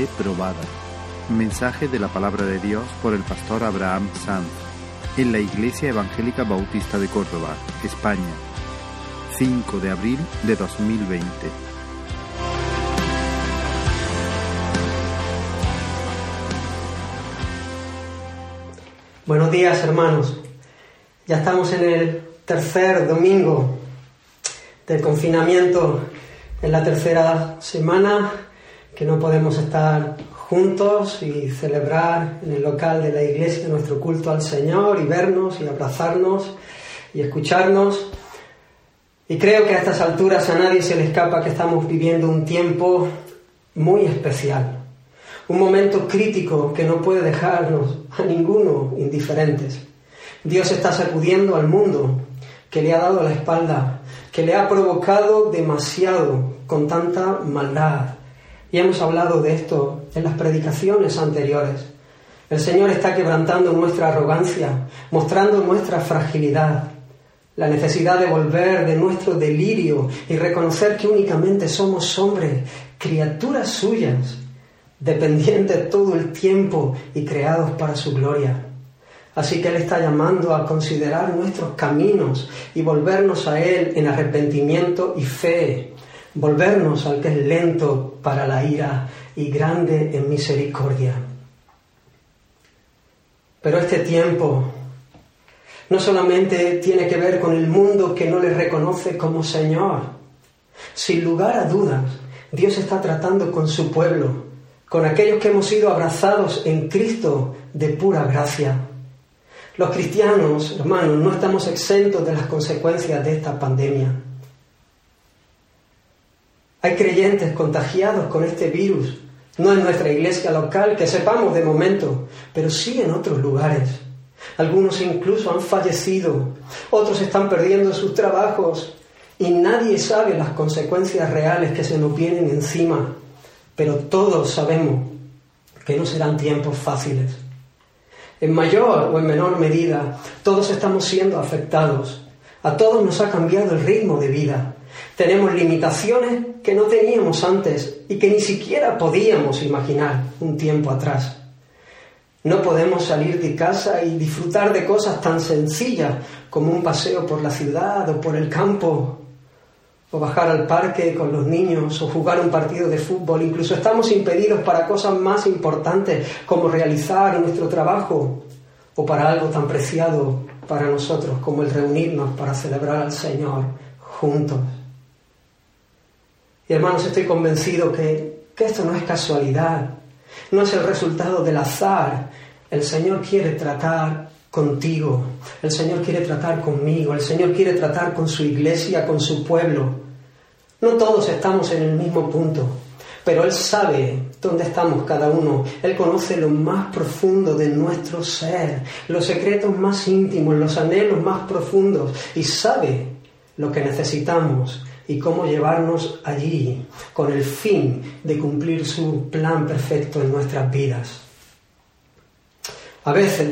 fe probada. Mensaje de la palabra de Dios por el pastor Abraham Sanz en la Iglesia Evangélica Bautista de Córdoba, España, 5 de abril de 2020. Buenos días hermanos, ya estamos en el tercer domingo del confinamiento, en la tercera semana que no podemos estar juntos y celebrar en el local de la iglesia nuestro culto al Señor y vernos y abrazarnos y escucharnos. Y creo que a estas alturas a nadie se le escapa que estamos viviendo un tiempo muy especial, un momento crítico que no puede dejarnos a ninguno indiferentes. Dios está sacudiendo al mundo que le ha dado la espalda, que le ha provocado demasiado con tanta maldad, y hemos hablado de esto en las predicaciones anteriores. El Señor está quebrantando nuestra arrogancia, mostrando nuestra fragilidad, la necesidad de volver de nuestro delirio y reconocer que únicamente somos hombres, criaturas suyas, dependientes todo el tiempo y creados para su gloria. Así que Él está llamando a considerar nuestros caminos y volvernos a Él en arrepentimiento y fe, volvernos al que es lento para la ira y grande en misericordia. Pero este tiempo no solamente tiene que ver con el mundo que no le reconoce como Señor. Sin lugar a dudas, Dios está tratando con su pueblo, con aquellos que hemos sido abrazados en Cristo de pura gracia. Los cristianos, hermanos, no estamos exentos de las consecuencias de esta pandemia. Hay creyentes contagiados con este virus, no en nuestra iglesia local, que sepamos de momento, pero sí en otros lugares. Algunos incluso han fallecido, otros están perdiendo sus trabajos y nadie sabe las consecuencias reales que se nos vienen encima, pero todos sabemos que no serán tiempos fáciles. En mayor o en menor medida, todos estamos siendo afectados. A todos nos ha cambiado el ritmo de vida. Tenemos limitaciones que no teníamos antes y que ni siquiera podíamos imaginar un tiempo atrás. No podemos salir de casa y disfrutar de cosas tan sencillas como un paseo por la ciudad o por el campo, o bajar al parque con los niños, o jugar un partido de fútbol. Incluso estamos impedidos para cosas más importantes como realizar nuestro trabajo, o para algo tan preciado para nosotros como el reunirnos para celebrar al Señor juntos. Y hermanos, estoy convencido que, esto no es casualidad, no es el resultado del azar. El Señor quiere tratar contigo, el Señor quiere tratar conmigo, el Señor quiere tratar con su iglesia, con su pueblo. No todos estamos en el mismo punto, pero Él sabe dónde estamos cada uno. Él conoce lo más profundo de nuestro ser, los secretos más íntimos, los anhelos más profundos y sabe lo que necesitamos y cómo llevarnos allí con el fin de cumplir su plan perfecto en nuestras vidas. A veces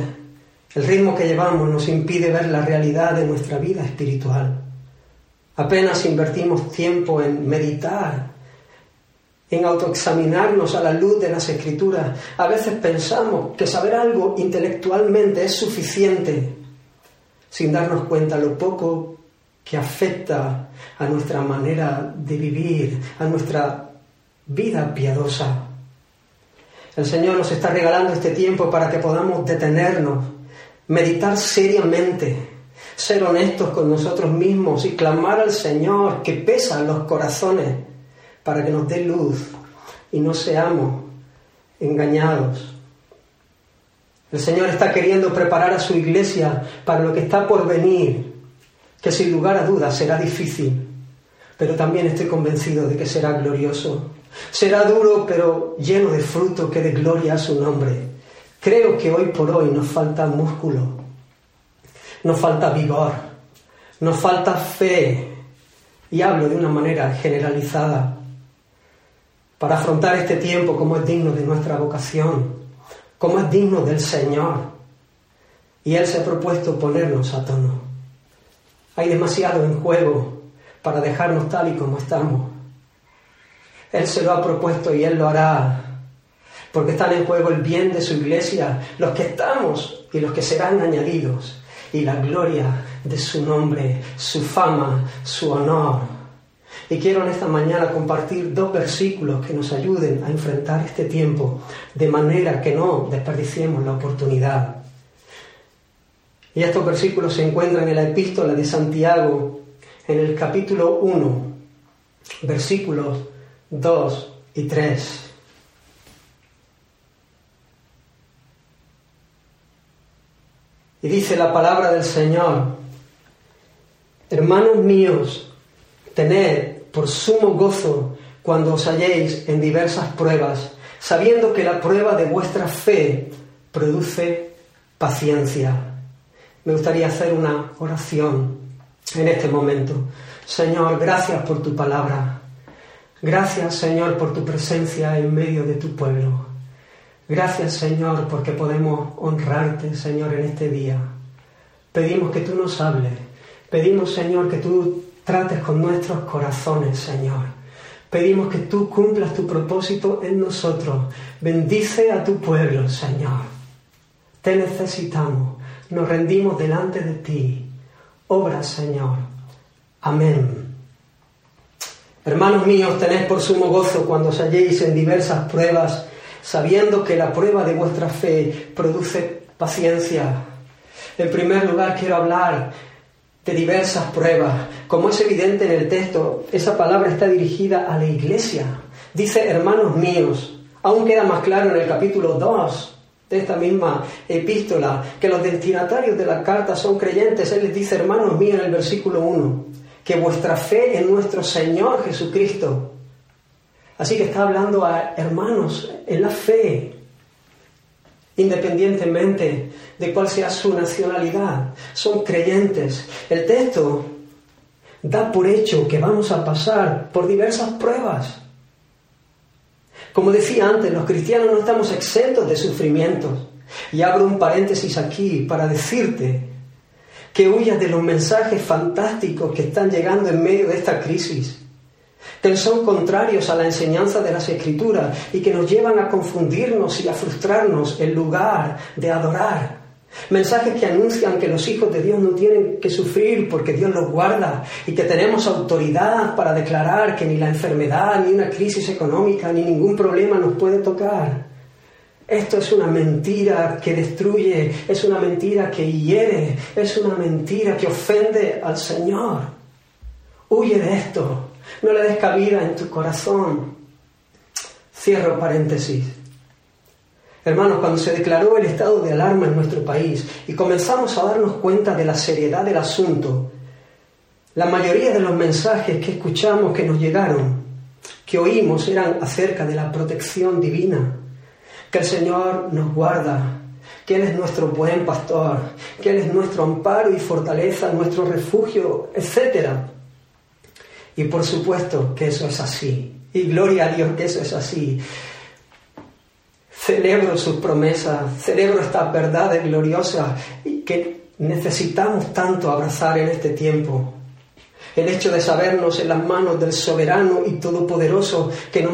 el ritmo que llevamos nos impide ver la realidad de nuestra vida espiritual. Apenas invertimos tiempo en meditar, en autoexaminarnos a la luz de las escrituras. A veces pensamos que saber algo intelectualmente es suficiente, sin darnos cuenta lo poco que afecta a nuestra manera de vivir, a nuestra vida piadosa. El Señor nos está regalando este tiempo para que podamos detenernos, meditar seriamente, ser honestos con nosotros mismos y clamar al Señor que pesa los corazones para que nos dé luz y no seamos engañados. El Señor está queriendo preparar a su iglesia para lo que está por venir que sin lugar a dudas será difícil, pero también estoy convencido de que será glorioso. Será duro, pero lleno de fruto que de gloria a su nombre. Creo que hoy por hoy nos falta músculo, nos falta vigor, nos falta fe, y hablo de una manera generalizada, para afrontar este tiempo como es digno de nuestra vocación, como es digno del Señor. Y Él se ha propuesto ponernos a tono. Hay demasiado en juego para dejarnos tal y como estamos. Él se lo ha propuesto y Él lo hará. porque están en juego el bien de su iglesia, los que estamos y los que serán añadidos, y la gloria de su nombre, su fama, su honor. Y quiero en esta mañana compartir dos versículos que nos ayuden a enfrentar este tiempo de manera que no desperdiciemos la oportunidad. Y estos versículos se encuentran en la epístola de Santiago, en el capítulo 1, versículos 2 y 3. Y dice la palabra del Señor, hermanos míos, tened por sumo gozo cuando os halléis en diversas pruebas, sabiendo que la prueba de vuestra fe produce paciencia. Me gustaría hacer una oración en este momento. Señor, gracias por tu palabra. Gracias, Señor, por tu presencia en medio de tu pueblo. Gracias Señor porque podemos honrarte Señor en este día. Pedimos que tú nos hables. Pedimos Señor que tú trates con nuestros corazones Señor. Pedimos que tú cumplas tu propósito en nosotros. Bendice a tu pueblo Señor. Te necesitamos. Nos rendimos delante de ti. Obra Señor. Amén. Hermanos míos, tened por sumo gozo cuando os halléis en diversas pruebas sabiendo que la prueba de vuestra fe produce paciencia. En primer lugar, quiero hablar de diversas pruebas. Como es evidente en el texto, esa palabra está dirigida a la iglesia. Dice, hermanos míos, aún queda más claro en el capítulo 2 de esta misma epístola, que los destinatarios de la carta son creyentes. Él les dice, hermanos míos, en el versículo 1, que vuestra fe en nuestro Señor Jesucristo Así que está hablando a hermanos en la fe, independientemente de cuál sea su nacionalidad. Son creyentes. El texto da por hecho que vamos a pasar por diversas pruebas. Como decía antes, los cristianos no estamos exentos de sufrimientos. Y abro un paréntesis aquí para decirte que huyas de los mensajes fantásticos que están llegando en medio de esta crisis que son contrarios a la enseñanza de las escrituras y que nos llevan a confundirnos y a frustrarnos en lugar de adorar. Mensajes que anuncian que los hijos de Dios no tienen que sufrir porque Dios los guarda y que tenemos autoridad para declarar que ni la enfermedad, ni una crisis económica, ni ningún problema nos puede tocar. Esto es una mentira que destruye, es una mentira que hiere, es una mentira que ofende al Señor. Huye de esto. No le des cabida en tu corazón. Cierro paréntesis. Hermanos, cuando se declaró el estado de alarma en nuestro país y comenzamos a darnos cuenta de la seriedad del asunto, la mayoría de los mensajes que escuchamos, que nos llegaron, que oímos, eran acerca de la protección divina, que el Señor nos guarda, que Él es nuestro buen pastor, que Él es nuestro amparo y fortaleza, nuestro refugio, etcétera. Y por supuesto que eso es así. Y gloria a Dios que eso es así. Celebro sus promesas, celebro estas verdades gloriosas que necesitamos tanto abrazar en este tiempo. El hecho de sabernos en las manos del soberano y todopoderoso que,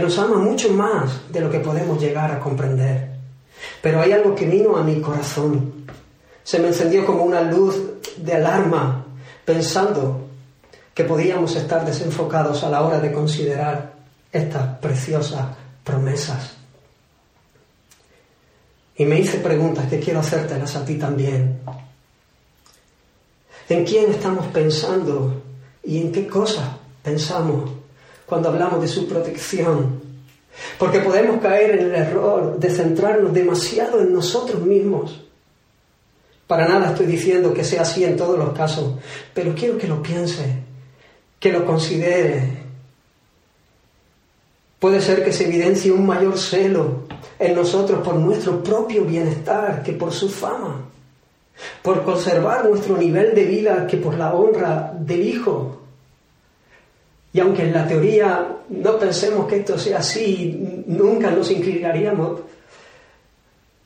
nos ama mucho más de lo que podemos llegar a comprender. Pero hay algo que vino a mi corazón. Se me encendió como una luz de alarma pensando que podíamos estar desenfocados a la hora de considerar estas preciosas promesas. Y me hice preguntas que quiero hacértelas a ti también. ¿En quién estamos pensando y en qué cosas pensamos cuando hablamos de su protección? Porque podemos caer en el error de centrarnos demasiado en nosotros mismos. Para nada estoy diciendo que sea así en todos los casos, pero quiero que lo piense que lo considere. Puede ser que se evidencie un mayor celo en nosotros por nuestro propio bienestar que por su fama, por conservar nuestro nivel de vida que por la honra del Hijo. Y aunque en la teoría no pensemos que esto sea así, nunca nos inclinaríamos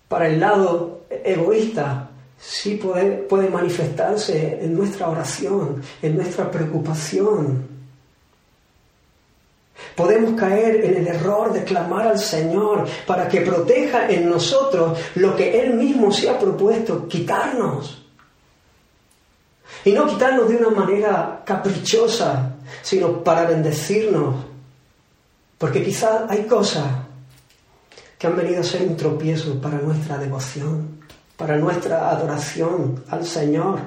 para el lado egoísta, sí puede, puede manifestarse en nuestra oración, en nuestra preocupación. Podemos caer en el error de clamar al Señor para que proteja en nosotros lo que Él mismo se ha propuesto, quitarnos. Y no quitarnos de una manera caprichosa, sino para bendecirnos. Porque quizás hay cosas que han venido a ser un tropiezo para nuestra devoción, para nuestra adoración al Señor.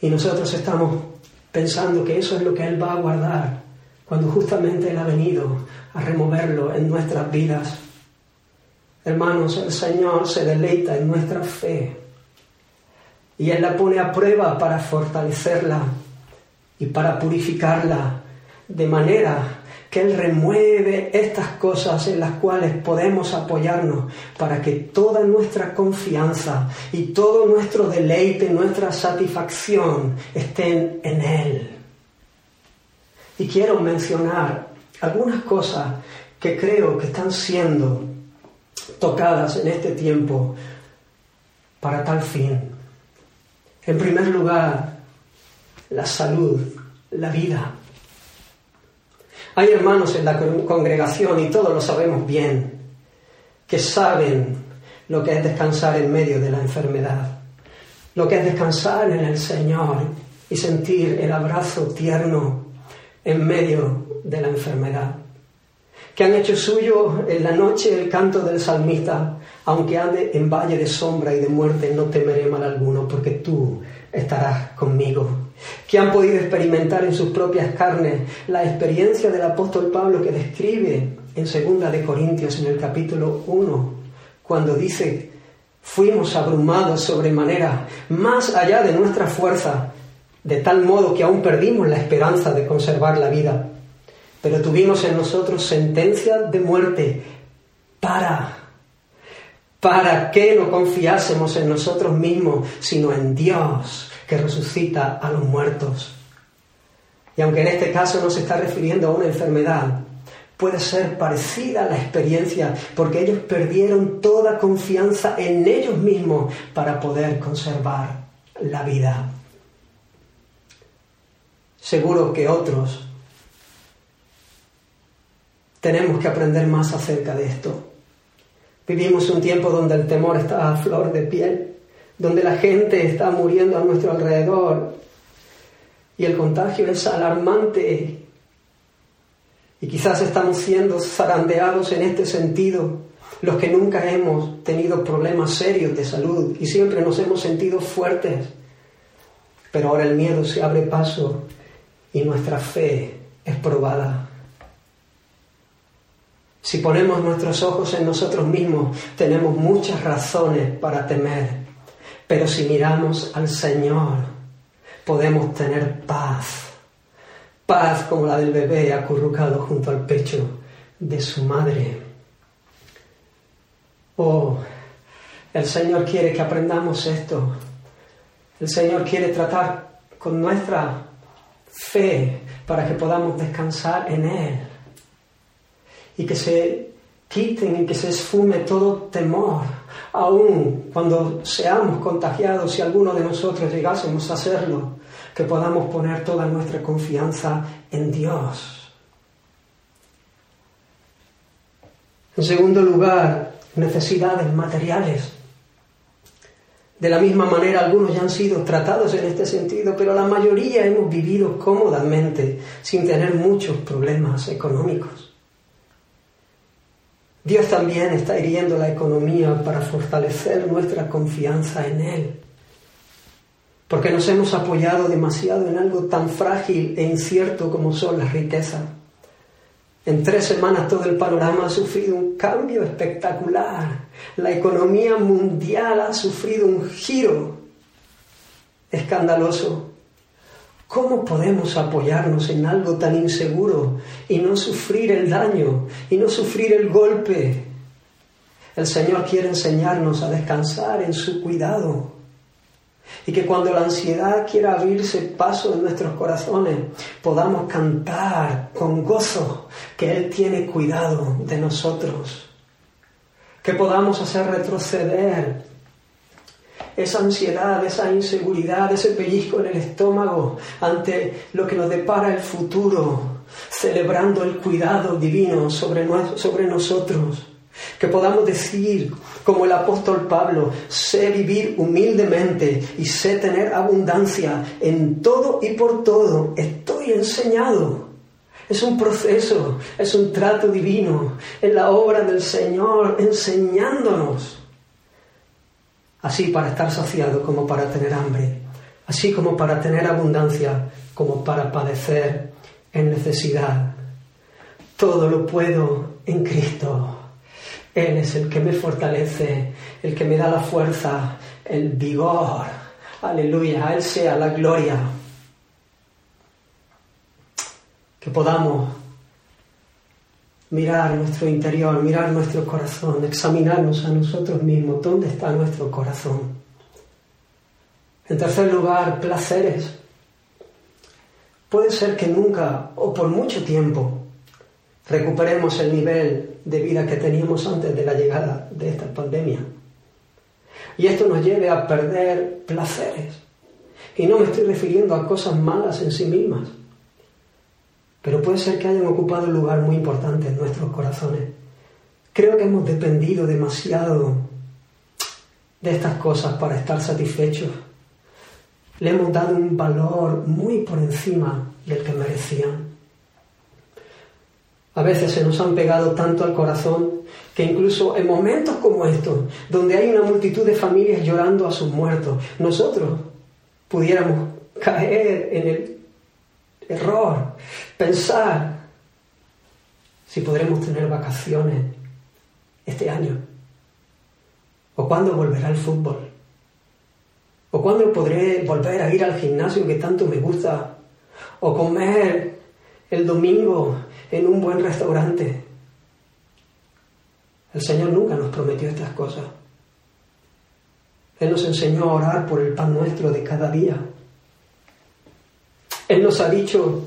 Y nosotros estamos pensando que eso es lo que Él va a guardar cuando justamente Él ha venido a removerlo en nuestras vidas. Hermanos, el Señor se deleita en nuestra fe y Él la pone a prueba para fortalecerla y para purificarla de manera que Él remueve estas cosas en las cuales podemos apoyarnos para que toda nuestra confianza y todo nuestro deleite, nuestra satisfacción estén en Él. Y quiero mencionar algunas cosas que creo que están siendo tocadas en este tiempo para tal fin. En primer lugar, la salud, la vida. Hay hermanos en la congregación, y todos lo sabemos bien, que saben lo que es descansar en medio de la enfermedad, lo que es descansar en el Señor y sentir el abrazo tierno en medio de la enfermedad. Que han hecho suyo en la noche el canto del salmista, aunque ande en valle de sombra y de muerte, no temeré mal alguno, porque tú estarás conmigo que han podido experimentar en sus propias carnes la experiencia del apóstol Pablo que describe en segunda de Corintios en el capítulo 1, cuando dice, fuimos abrumados sobremanera, más allá de nuestra fuerza, de tal modo que aún perdimos la esperanza de conservar la vida, pero tuvimos en nosotros sentencia de muerte. Para para que no confiásemos en nosotros mismos, sino en Dios, que resucita a los muertos. Y aunque en este caso no se está refiriendo a una enfermedad, puede ser parecida a la experiencia, porque ellos perdieron toda confianza en ellos mismos para poder conservar la vida. Seguro que otros tenemos que aprender más acerca de esto. Vivimos un tiempo donde el temor está a flor de piel donde la gente está muriendo a nuestro alrededor. Y el contagio es alarmante. Y quizás estamos siendo zarandeados en este sentido, los que nunca hemos tenido problemas serios de salud y siempre nos hemos sentido fuertes, pero ahora el miedo se abre paso y nuestra fe es probada. Si ponemos nuestros ojos en nosotros mismos, tenemos muchas razones para temer pero si miramos al Señor, podemos tener paz. Paz como la del bebé acurrucado junto al pecho de su madre. Oh, el Señor quiere que aprendamos esto. El Señor quiere tratar con nuestra fe para que podamos descansar en Él y que se quiten y que se esfume todo temor aún cuando seamos contagiados, si alguno de nosotros llegásemos a hacerlo, que podamos poner toda nuestra confianza en Dios. En segundo lugar, necesidades materiales. De la misma manera, algunos ya han sido tratados en este sentido, pero la mayoría hemos vivido cómodamente, sin tener muchos problemas económicos. Dios también está hiriendo la economía para fortalecer nuestra confianza en Él. Porque nos hemos apoyado demasiado en algo tan frágil e incierto como son las riquezas. En tres semanas todo el panorama ha sufrido un cambio espectacular. La economía mundial ha sufrido un giro escandaloso. ¿Cómo podemos apoyarnos en algo tan inseguro y no sufrir el daño y no sufrir el golpe? El Señor quiere enseñarnos a descansar en su cuidado y que cuando la ansiedad quiera abrirse paso en nuestros corazones, podamos cantar con gozo que Él tiene cuidado de nosotros, que podamos hacer retroceder esa ansiedad, esa inseguridad, ese pellizco en el estómago ante lo que nos depara el futuro, celebrando el cuidado divino sobre, sobre nosotros. Que podamos decir, como el apóstol Pablo, sé vivir humildemente y sé tener abundancia en todo y por todo. Estoy enseñado. Es un proceso, es un trato divino, en la obra del Señor enseñándonos. Así para estar saciado como para tener hambre, así como para tener abundancia, como para padecer en necesidad. Todo lo puedo en Cristo. Él es el que me fortalece, el que me da la fuerza, el vigor. Aleluya, a Él sea la gloria. Que podamos mirar nuestro interior, mirar nuestro corazón, examinarnos a nosotros mismos, dónde está nuestro corazón. En tercer lugar, placeres. Puede ser que nunca o por mucho tiempo recuperemos el nivel de vida que teníamos antes de la llegada de esta pandemia. Y esto nos lleve a perder placeres. Y no me estoy refiriendo a cosas malas en sí mismas, pero puede ser que hayan ocupado un lugar muy importante en nuestros corazones. Creo que hemos dependido demasiado de estas cosas para estar satisfechos. Le hemos dado un valor muy por encima del que merecían. A veces se nos han pegado tanto al corazón que incluso en momentos como estos, donde hay una multitud de familias llorando a sus muertos, nosotros pudiéramos caer en el error, pensar si podremos tener vacaciones este año, o cuándo volverá el fútbol, o cuándo podré volver a ir al gimnasio que tanto me gusta, o comer el domingo en un buen restaurante. El Señor nunca nos prometió estas cosas. Él nos enseñó a orar por el pan nuestro de cada día. Él nos ha dicho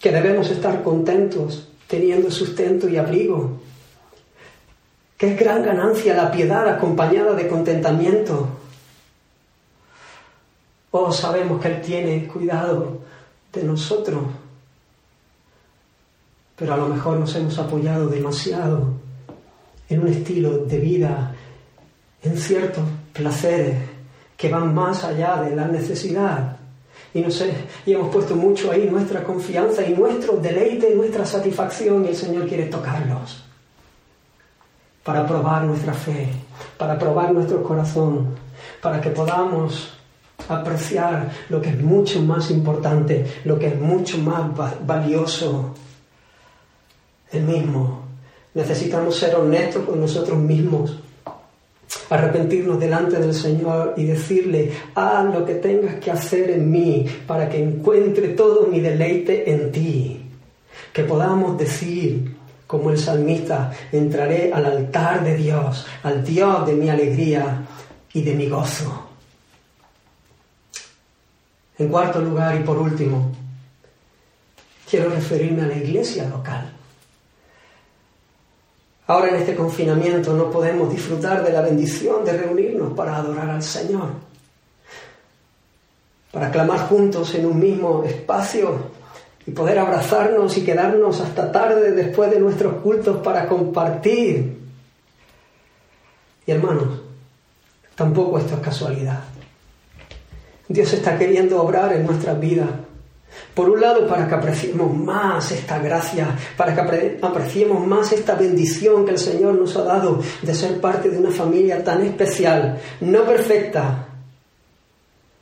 que debemos estar contentos teniendo sustento y abrigo. Que es gran ganancia la piedad acompañada de contentamiento. Oh, sabemos que Él tiene cuidado de nosotros pero a lo mejor nos hemos apoyado demasiado en un estilo de vida, en ciertos placeres que van más allá de la necesidad. Y, no sé, y hemos puesto mucho ahí nuestra confianza y nuestro deleite, nuestra satisfacción, y el Señor quiere tocarlos para probar nuestra fe, para probar nuestro corazón, para que podamos apreciar lo que es mucho más importante, lo que es mucho más valioso el mismo. Necesitamos ser honestos con nosotros mismos, arrepentirnos delante del Señor y decirle, haz lo que tengas que hacer en mí para que encuentre todo mi deleite en ti. Que podamos decir, como el salmista, entraré al altar de Dios, al Dios de mi alegría y de mi gozo. En cuarto lugar y por último, quiero referirme a la iglesia local. Ahora en este confinamiento no podemos disfrutar de la bendición de reunirnos para adorar al Señor, para clamar juntos en un mismo espacio y poder abrazarnos y quedarnos hasta tarde después de nuestros cultos para compartir. Y hermanos, tampoco esto es casualidad. Dios está queriendo obrar en nuestras vidas por un lado, para que apreciemos más esta gracia, para que apreciemos más esta bendición que el Señor nos ha dado de ser parte de una familia tan especial, no perfecta,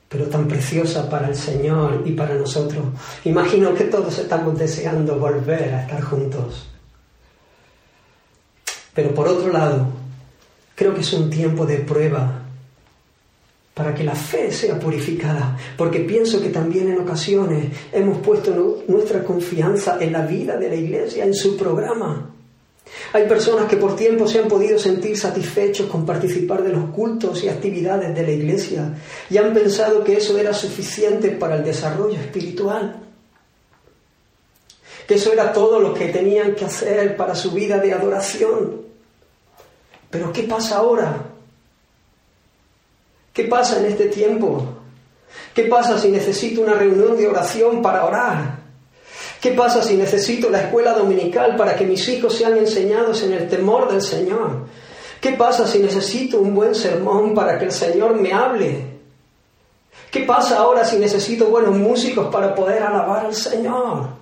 pero tan preciosa para el Señor y para nosotros. Imagino que todos estamos deseando volver a estar juntos. Pero por otro lado, creo que es un tiempo de prueba para que la fe sea purificada, porque pienso que también en ocasiones hemos puesto nuestra confianza en la vida de la iglesia, en su programa. Hay personas que por tiempo se han podido sentir satisfechos con participar de los cultos y actividades de la iglesia y han pensado que eso era suficiente para el desarrollo espiritual, que eso era todo lo que tenían que hacer para su vida de adoración. Pero ¿qué pasa ahora? ¿Qué pasa en este tiempo? ¿Qué pasa si necesito una reunión de oración para orar? ¿Qué pasa si necesito la escuela dominical para que mis hijos sean enseñados en el temor del Señor? ¿Qué pasa si necesito un buen sermón para que el Señor me hable? ¿Qué pasa ahora si necesito buenos músicos para poder alabar al Señor?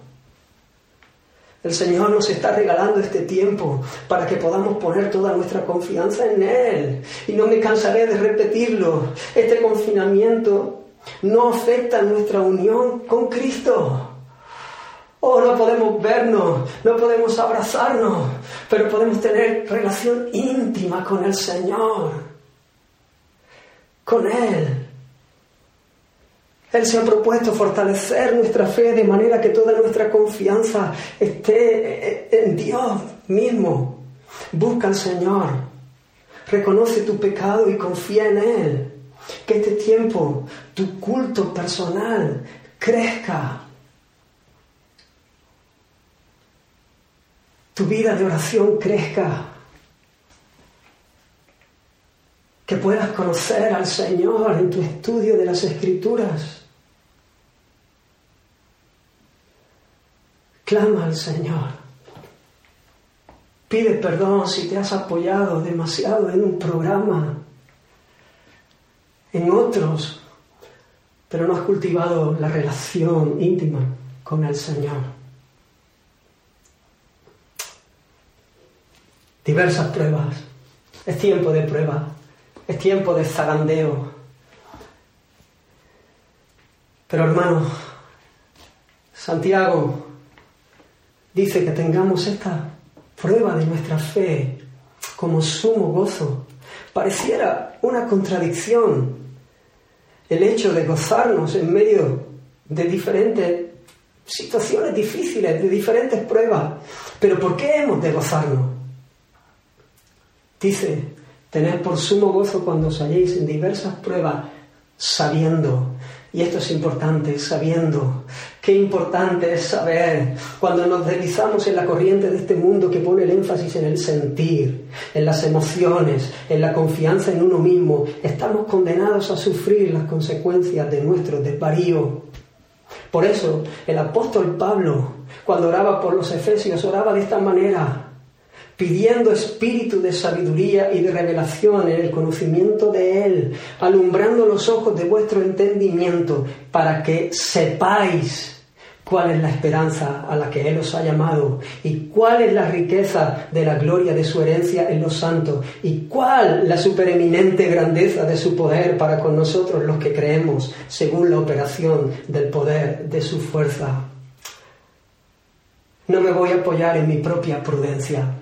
El Señor nos está regalando este tiempo para que podamos poner toda nuestra confianza en Él. Y no me cansaré de repetirlo. Este confinamiento no afecta nuestra unión con Cristo. Oh, no podemos vernos, no podemos abrazarnos, pero podemos tener relación íntima con el Señor, con Él. Él se ha propuesto fortalecer nuestra fe de manera que toda nuestra confianza esté en Dios mismo. Busca al Señor, reconoce tu pecado y confía en Él. Que este tiempo, tu culto personal, crezca tu vida de oración crezca, que puedas conocer al Señor en tu estudio de las Escrituras. Clama al Señor. Pide perdón si te has apoyado demasiado en un programa, en otros, pero no has cultivado la relación íntima con el Señor. diversas pruebas. Es tiempo de prueba, es tiempo de zarandeo. Pero hermano, Santiago dice que tengamos esta prueba de nuestra fe como sumo gozo. Pareciera una contradicción el hecho de gozarnos en medio de diferentes situaciones difíciles, de diferentes pruebas. Pero ¿por qué hemos de gozarnos? Dice, tened por sumo gozo cuando os halléis en diversas pruebas, sabiendo, y esto es importante, sabiendo, qué importante es saber cuando nos deslizamos en la corriente de este mundo que pone el énfasis en el sentir, en las emociones, en la confianza en uno mismo, estamos condenados a sufrir las consecuencias de nuestro desvarío. Por eso el apóstol Pablo, cuando oraba por los efesios, oraba de esta manera pidiendo espíritu de sabiduría y de revelación en el conocimiento de Él, alumbrando los ojos de vuestro entendimiento, para que sepáis cuál es la esperanza a la que Él os ha llamado y cuál es la riqueza de la gloria de su herencia en los santos y cuál la supereminente grandeza de su poder para con nosotros los que creemos según la operación del poder de su fuerza. No me voy a apoyar en mi propia prudencia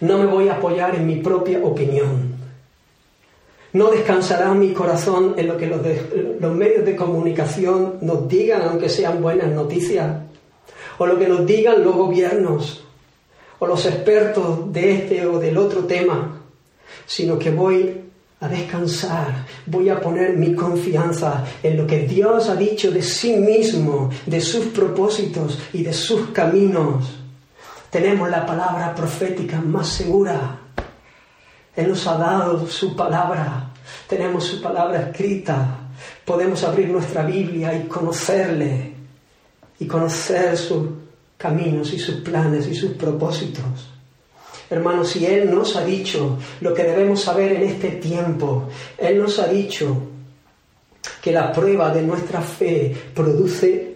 no me voy a apoyar en mi propia opinión. No descansará mi corazón en lo que los, medios de comunicación nos digan, aunque sean buenas noticias, o lo que nos digan los gobiernos, o los expertos de este o del otro tema, sino que voy a descansar, voy a poner mi confianza en lo que Dios ha dicho de sí mismo, de sus propósitos y de sus caminos tenemos la palabra profética más segura. Él nos ha dado su palabra. Tenemos su palabra escrita. Podemos abrir nuestra Biblia y conocerle y conocer sus caminos y sus planes y sus propósitos. Hermanos, si Él nos ha dicho lo que debemos saber en este tiempo, Él nos ha dicho que la prueba de nuestra fe produce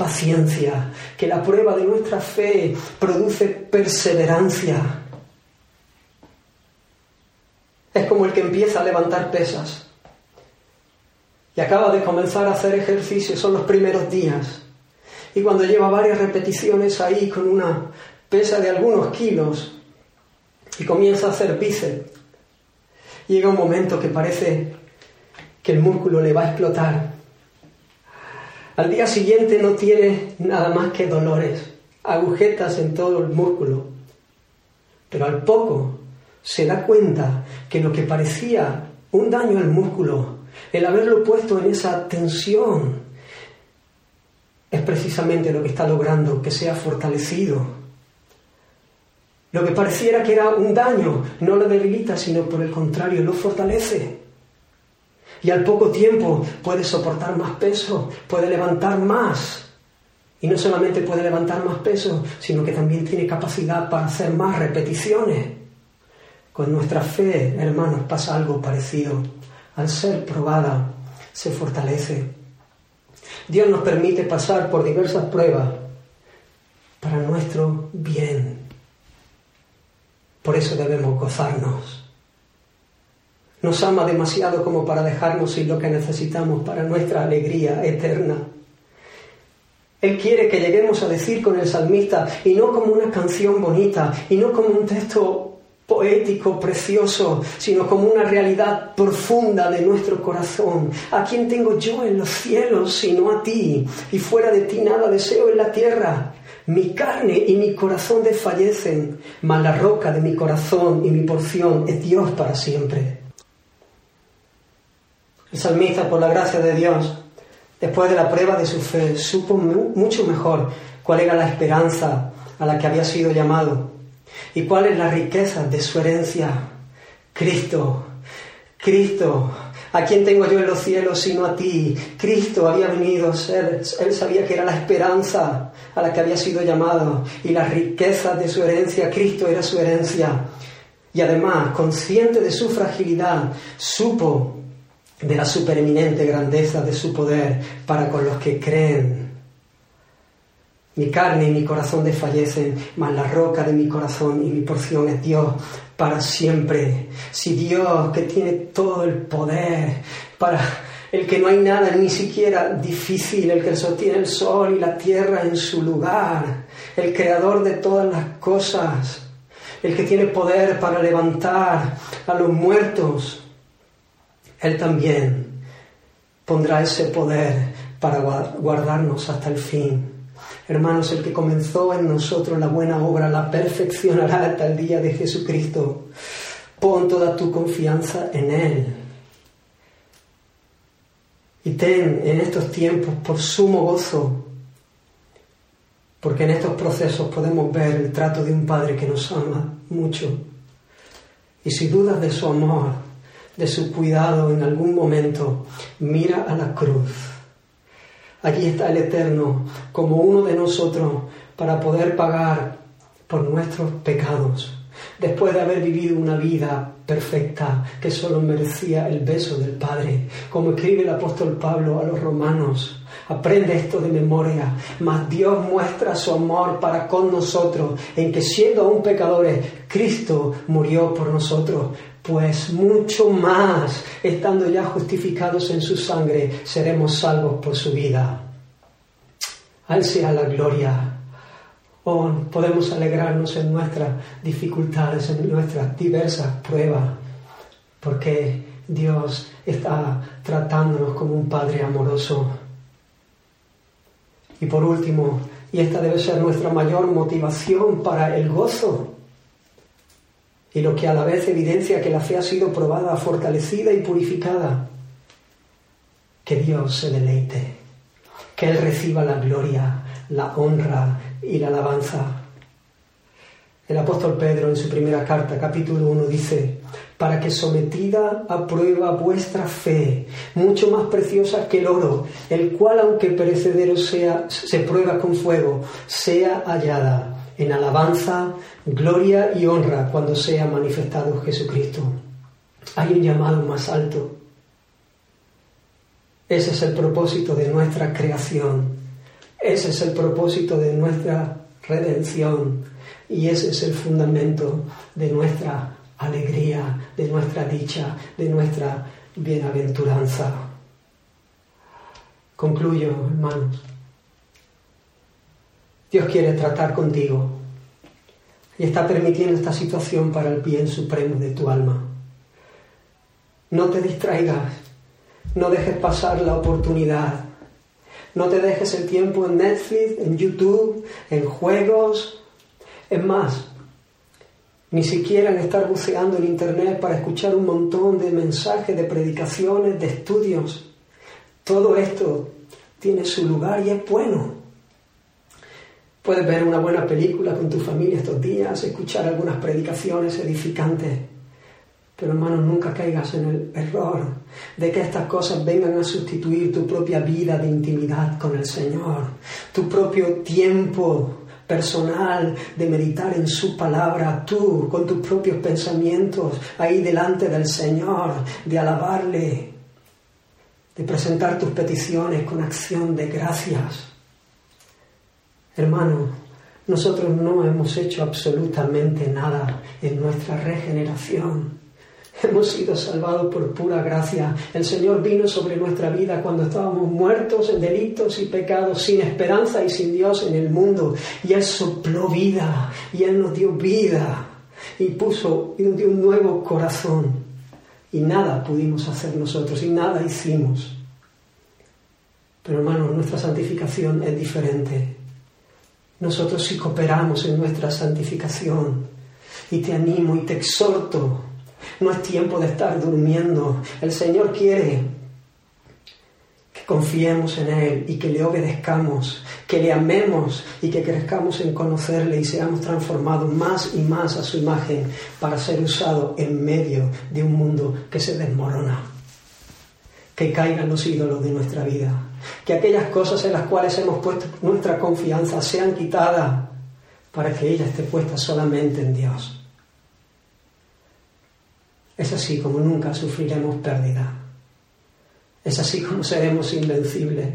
paciencia, que la prueba de nuestra fe produce perseverancia. Es como el que empieza a levantar pesas y acaba de comenzar a hacer ejercicio, son los primeros días. Y cuando lleva varias repeticiones ahí con una pesa de algunos kilos y comienza a hacer bíceps, llega un momento que parece que el músculo le va a explotar al día siguiente no tiene nada más que dolores, agujetas en todo el músculo. Pero al poco se da cuenta que lo que parecía un daño al músculo, el haberlo puesto en esa tensión, es precisamente lo que está logrando que sea fortalecido. Lo que pareciera que era un daño no lo debilita, sino por el contrario, lo fortalece. Y al poco tiempo puede soportar más peso, puede levantar más. Y no solamente puede levantar más peso, sino que también tiene capacidad para hacer más repeticiones. Con nuestra fe, hermanos, pasa algo parecido. Al ser probada, se fortalece. Dios nos permite pasar por diversas pruebas para nuestro bien. Por eso debemos gozarnos. Nos ama demasiado como para dejarnos sin lo que necesitamos para nuestra alegría eterna. Él quiere que lleguemos a decir con el salmista, y no como una canción bonita, y no como un texto poético, precioso, sino como una realidad profunda de nuestro corazón. ¿A quién tengo yo en los cielos sino a ti? Y fuera de ti nada deseo en la tierra. Mi carne y mi corazón desfallecen, mas la roca de mi corazón y mi porción es Dios para siempre. El salmista, por la gracia de Dios, después de la prueba de su fe, supo mucho mejor cuál era la esperanza a la que había sido llamado y cuál es la riqueza de su herencia. Cristo, Cristo, ¿a quién tengo yo en los cielos sino a ti? Cristo había venido a ser, él sabía que era la esperanza a la que había sido llamado y la riqueza de su herencia, Cristo era su herencia. Y además, consciente de su fragilidad, supo de la supereminente grandeza de su poder para con los que creen. Mi carne y mi corazón desfallecen, mas la roca de mi corazón y mi porción es Dios para siempre. Si Dios, que tiene todo el poder, para el que no hay nada ni siquiera difícil, el que sostiene el sol y la tierra en su lugar, el creador de todas las cosas, el que tiene poder para levantar a los muertos, él también pondrá ese poder para guardarnos hasta el fin. Hermanos, el que comenzó en nosotros la buena obra la perfeccionará hasta el día de Jesucristo. Pon toda tu confianza en Él. Y ten en estos tiempos por sumo gozo, porque en estos procesos podemos ver el trato de un Padre que nos ama mucho. Y si dudas de su amor, de su cuidado en algún momento, mira a la cruz. Allí está el Eterno como uno de nosotros para poder pagar por nuestros pecados, después de haber vivido una vida perfecta que solo merecía el beso del Padre, como escribe el apóstol Pablo a los romanos. Aprende esto de memoria, mas Dios muestra su amor para con nosotros en que siendo aún pecadores, Cristo murió por nosotros pues mucho más, estando ya justificados en su sangre, seremos salvos por su vida. Al sea la gloria. Oh, podemos alegrarnos en nuestras dificultades, en nuestras diversas pruebas, porque Dios está tratándonos como un Padre amoroso. Y por último, y esta debe ser nuestra mayor motivación para el gozo, y lo que a la vez evidencia que la fe ha sido probada, fortalecida y purificada. Que Dios se deleite, que Él reciba la gloria, la honra y la alabanza. El apóstol Pedro en su primera carta, capítulo 1, dice, para que sometida a prueba vuestra fe, mucho más preciosa que el oro, el cual aunque perecedero sea, se prueba con fuego, sea hallada en alabanza, gloria y honra cuando sea manifestado Jesucristo. Hay un llamado más alto. Ese es el propósito de nuestra creación. Ese es el propósito de nuestra redención. Y ese es el fundamento de nuestra alegría, de nuestra dicha, de nuestra bienaventuranza. Concluyo, hermanos. Dios quiere tratar contigo y está permitiendo esta situación para el bien supremo de tu alma. No te distraigas, no dejes pasar la oportunidad, no te dejes el tiempo en Netflix, en YouTube, en juegos. Es más, ni siquiera en estar buceando en Internet para escuchar un montón de mensajes, de predicaciones, de estudios. Todo esto tiene su lugar y es bueno. Puedes ver una buena película con tu familia estos días, escuchar algunas predicaciones edificantes, Pero hermano, nunca caigas en el error de que estas cosas vengan a sustituir tu propia vida de intimidad con el Señor, tu propio tiempo personal de meditar en su palabra, tú con tus propios pensamientos ahí delante del Señor, de alabarle, de presentar tus peticiones con acción de gracias. Hermano, nosotros no hemos hecho absolutamente nada en nuestra regeneración. Hemos sido salvados por pura gracia. El Señor vino sobre nuestra vida cuando estábamos muertos en delitos y pecados, sin esperanza y sin Dios en el mundo. Y Él sopló vida, y Él nos dio vida, y puso, y nos dio un nuevo corazón. Y nada pudimos hacer nosotros, y nada hicimos. Pero hermanos, nuestra santificación es diferente. Nosotros sí cooperamos en nuestra santificación. Y te animo y te exhorto no es tiempo de estar durmiendo. El Señor quiere que confiemos en Él y que le obedezcamos, que le amemos y que crezcamos en conocerle y seamos transformados más y más a su imagen para ser usados en medio de un mundo que se desmorona. Que caigan los ídolos de nuestra vida. Que aquellas cosas en las cuales hemos puesto nuestra confianza sean quitadas para que ella esté puesta solamente en Dios. Es así como nunca sufriremos pérdida. Es así como seremos invencibles.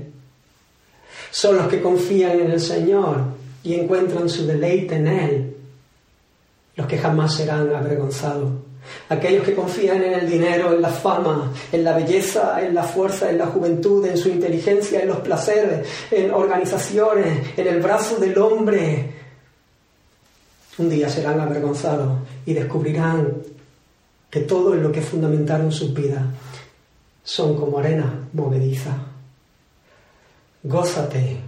Son los que confían en el Señor y encuentran su deleite en Él, los que jamás serán avergonzados. Aquellos que confían en el dinero, en la fama, en la belleza, en la fuerza, en la juventud, en su inteligencia, en los placeres, en organizaciones, en el brazo del hombre, un día serán avergonzados y descubrirán que todo en lo que fundamentaron sus vidas son como arena movediza. Gózate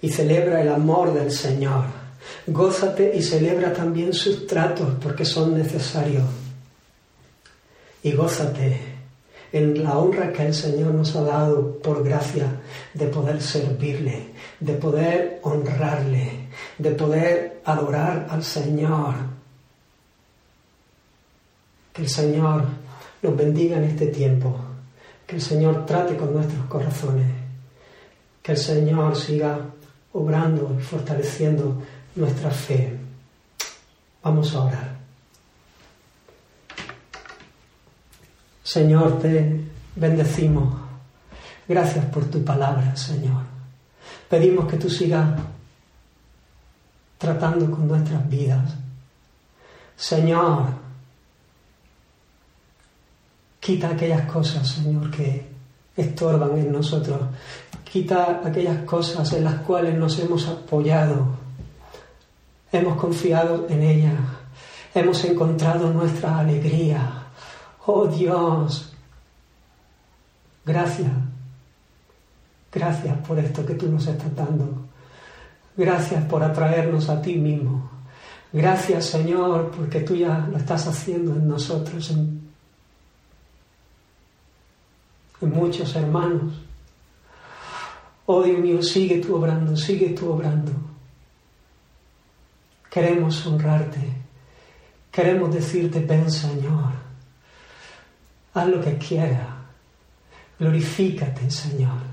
y celebra el amor del Señor. Gózate y celebra también sus tratos porque son necesarios. Y gózate en la honra que el Señor nos ha dado por gracia de poder servirle, de poder honrarle, de poder adorar al Señor que el Señor nos bendiga en este tiempo, que el Señor trate con nuestros corazones, que el Señor siga obrando y fortaleciendo nuestra fe. Vamos a orar. Señor, te bendecimos. Gracias por tu palabra, Señor. Pedimos que tú sigas tratando con nuestras vidas. Señor, Quita aquellas cosas, Señor, que estorban en nosotros. Quita aquellas cosas en las cuales nos hemos apoyado. Hemos confiado en ellas. Hemos encontrado nuestra alegría. Oh Dios, gracias. Gracias por esto que tú nos estás dando. Gracias por atraernos a ti mismo. Gracias, Señor, porque tú ya lo estás haciendo en nosotros, en muchos hermanos. Oh Dios mío, sigue tú obrando, sigue tú obrando. Queremos honrarte, queremos decirte, ven Señor, haz lo que quieras, glorifícate Señor.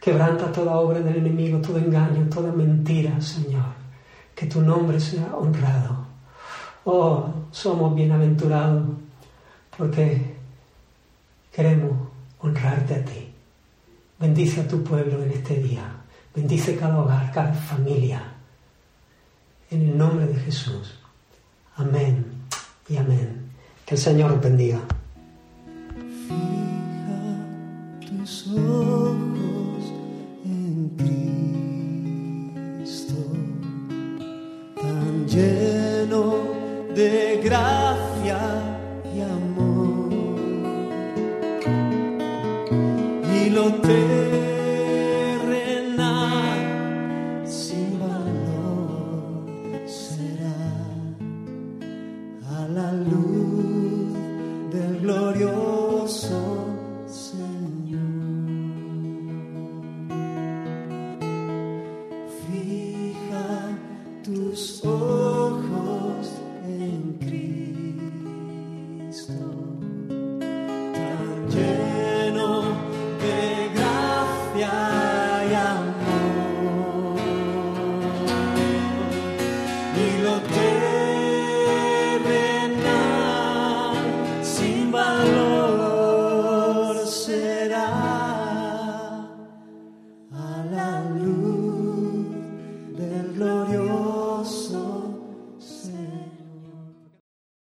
Quebranta toda obra del enemigo, todo engaño, toda mentira, Señor. Que tu nombre sea honrado. Oh, somos bienaventurados porque queremos honrarte a ti. Bendice a tu pueblo en este día. Bendice cada hogar, cada familia. En el nombre de Jesús. Amén y amén. Que el Señor bendiga. Fija tus ojos en Cristo, tan lleno de gracia lo terrenal